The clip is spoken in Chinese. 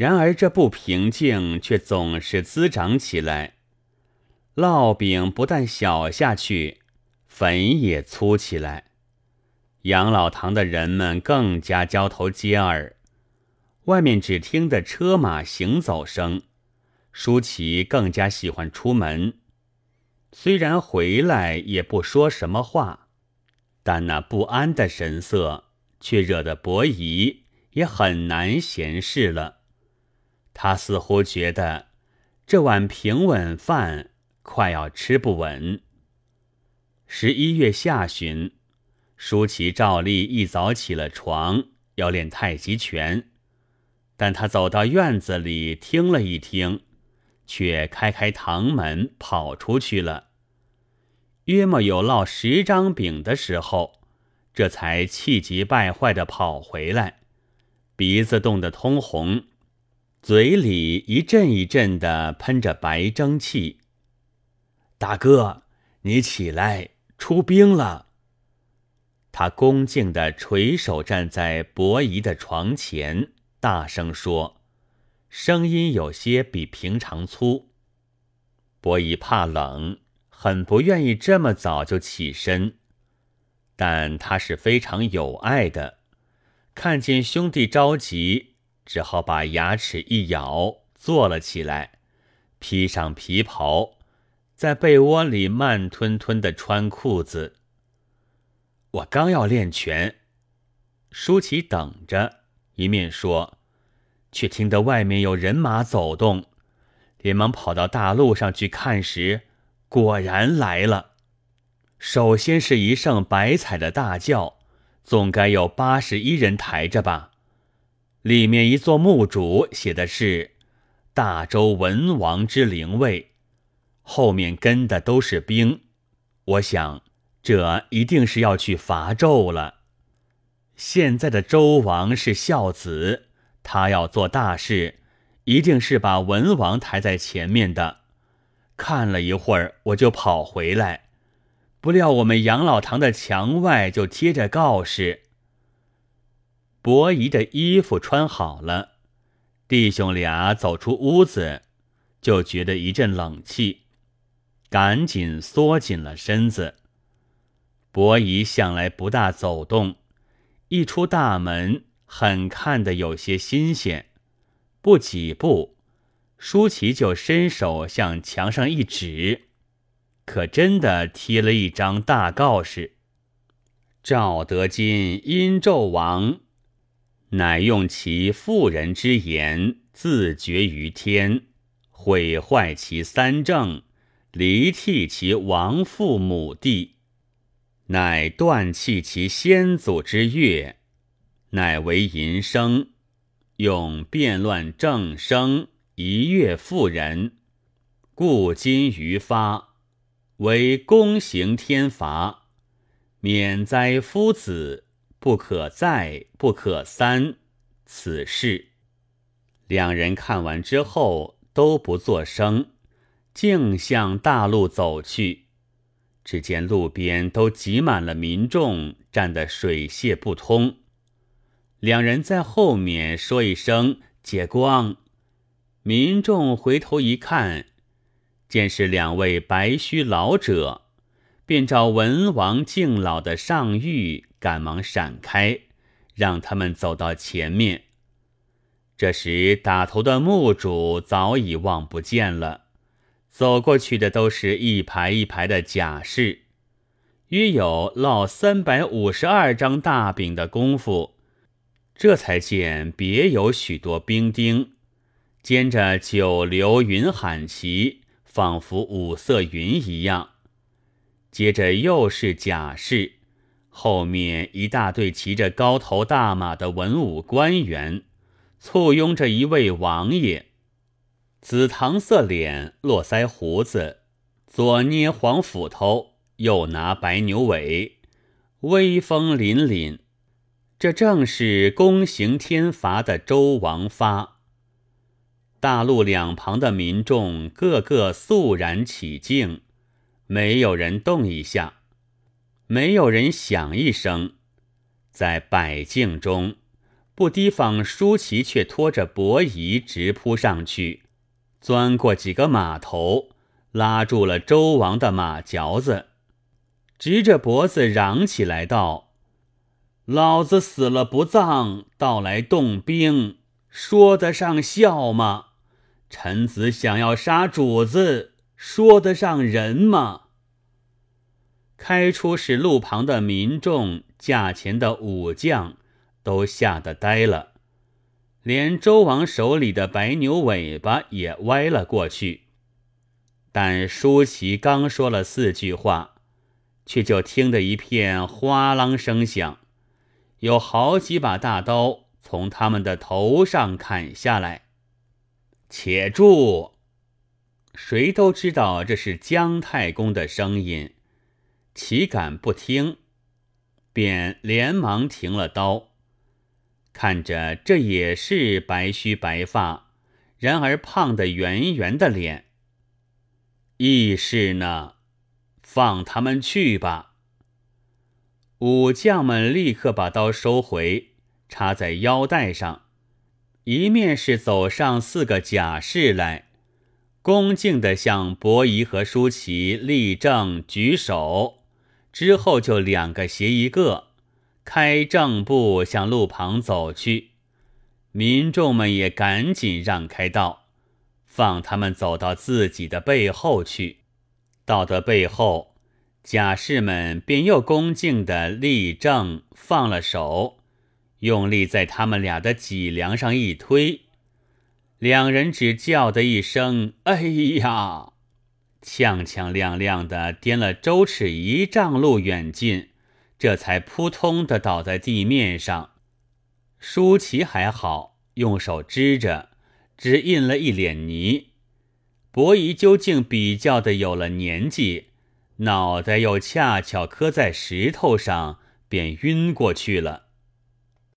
然而这不平静却总是滋长起来，烙饼不但小下去，粉也粗起来。养老堂的人们更加交头接耳，外面只听得车马行走声。舒淇更加喜欢出门，虽然回来也不说什么话，但那不安的神色却惹得伯夷也很难闲适了。他似乎觉得这碗平稳饭快要吃不稳。十一月下旬，舒淇照例一早起了床，要练太极拳，但他走到院子里听了一听。却开开堂门跑出去了。约莫有烙十张饼的时候，这才气急败坏的跑回来，鼻子冻得通红，嘴里一阵一阵的喷着白蒸汽。大哥，你起来，出兵了。他恭敬的垂手站在伯夷的床前，大声说。声音有些比平常粗。伯夷怕冷，很不愿意这么早就起身，但他是非常有爱的。看见兄弟着急，只好把牙齿一咬，坐了起来，披上皮袍，在被窝里慢吞吞的穿裤子。我刚要练拳，舒淇等着，一面说。却听得外面有人马走动，连忙跑到大路上去看时，果然来了。首先是一声白彩的大轿，总该有八十一人抬着吧。里面一座墓主写的是“大周文王之灵位”，后面跟的都是兵。我想，这一定是要去伐纣了。现在的周王是孝子。他要做大事，一定是把文王抬在前面的。看了一会儿，我就跑回来，不料我们养老堂的墙外就贴着告示。伯夷的衣服穿好了，弟兄俩走出屋子，就觉得一阵冷气，赶紧缩紧了身子。伯夷向来不大走动，一出大门。很看得有些新鲜，不几步，舒淇就伸手向墙上一指，可真的贴了一张大告示：“赵德金殷纣王，乃用其妇人之言自绝于天，毁坏其三政，离弃其亡父母弟，乃断弃其先祖之乐。”乃为淫生，用变乱正生，一乐妇人，故今于发，为公行天罚，免灾夫子，不可再，不可三。此事，两人看完之后都不作声，径向大路走去。只见路边都挤满了民众，站得水泄不通。两人在后面说一声“解光”，民众回头一看，见是两位白须老者，便照文王敬老的上谕，赶忙闪开，让他们走到前面。这时打头的墓主早已望不见了，走过去的都是一排一排的甲士，约有烙三百五十二张大饼的功夫。这才见别有许多兵丁，兼着九流云喊旗，仿佛五色云一样。接着又是甲士，后面一大队骑着高头大马的文武官员，簇拥着一位王爷，紫糖色脸，络腮胡子，左捏黄斧头，右拿白牛尾，威风凛凛。这正是公行天罚的周王发。大路两旁的民众个个肃然起敬，没有人动一下，没有人响一声，在百静中，不提防舒淇却拖着伯夷直扑上去，钻过几个马头，拉住了周王的马嚼子，直着脖子嚷起来道：“老子死了不葬，倒来动兵，说得上孝吗？臣子想要杀主子，说得上人吗？”开出使路旁的民众，驾前的武将。都吓得呆了，连周王手里的白牛尾巴也歪了过去。但舒淇刚说了四句话，却就听得一片哗啷声响，有好几把大刀从他们的头上砍下来。且住！谁都知道这是姜太公的声音，岂敢不听？便连忙停了刀。看着这也是白须白发，然而胖得圆圆的脸。义士呢？放他们去吧。武将们立刻把刀收回，插在腰带上。一面是走上四个甲士来，恭敬地向伯夷和舒淇立正举手，之后就两个斜一个。开正步向路旁走去，民众们也赶紧让开道，放他们走到自己的背后去。到得背后，甲士们便又恭敬地立正，放了手，用力在他们俩的脊梁上一推，两人只叫的一声“哎呀”，踉踉跄跄踉踉地颠了周尺一丈路远近。这才扑通的倒在地面上。舒淇还好，用手支着，只印了一脸泥。伯夷究竟比较的有了年纪，脑袋又恰巧磕在石头上，便晕过去了。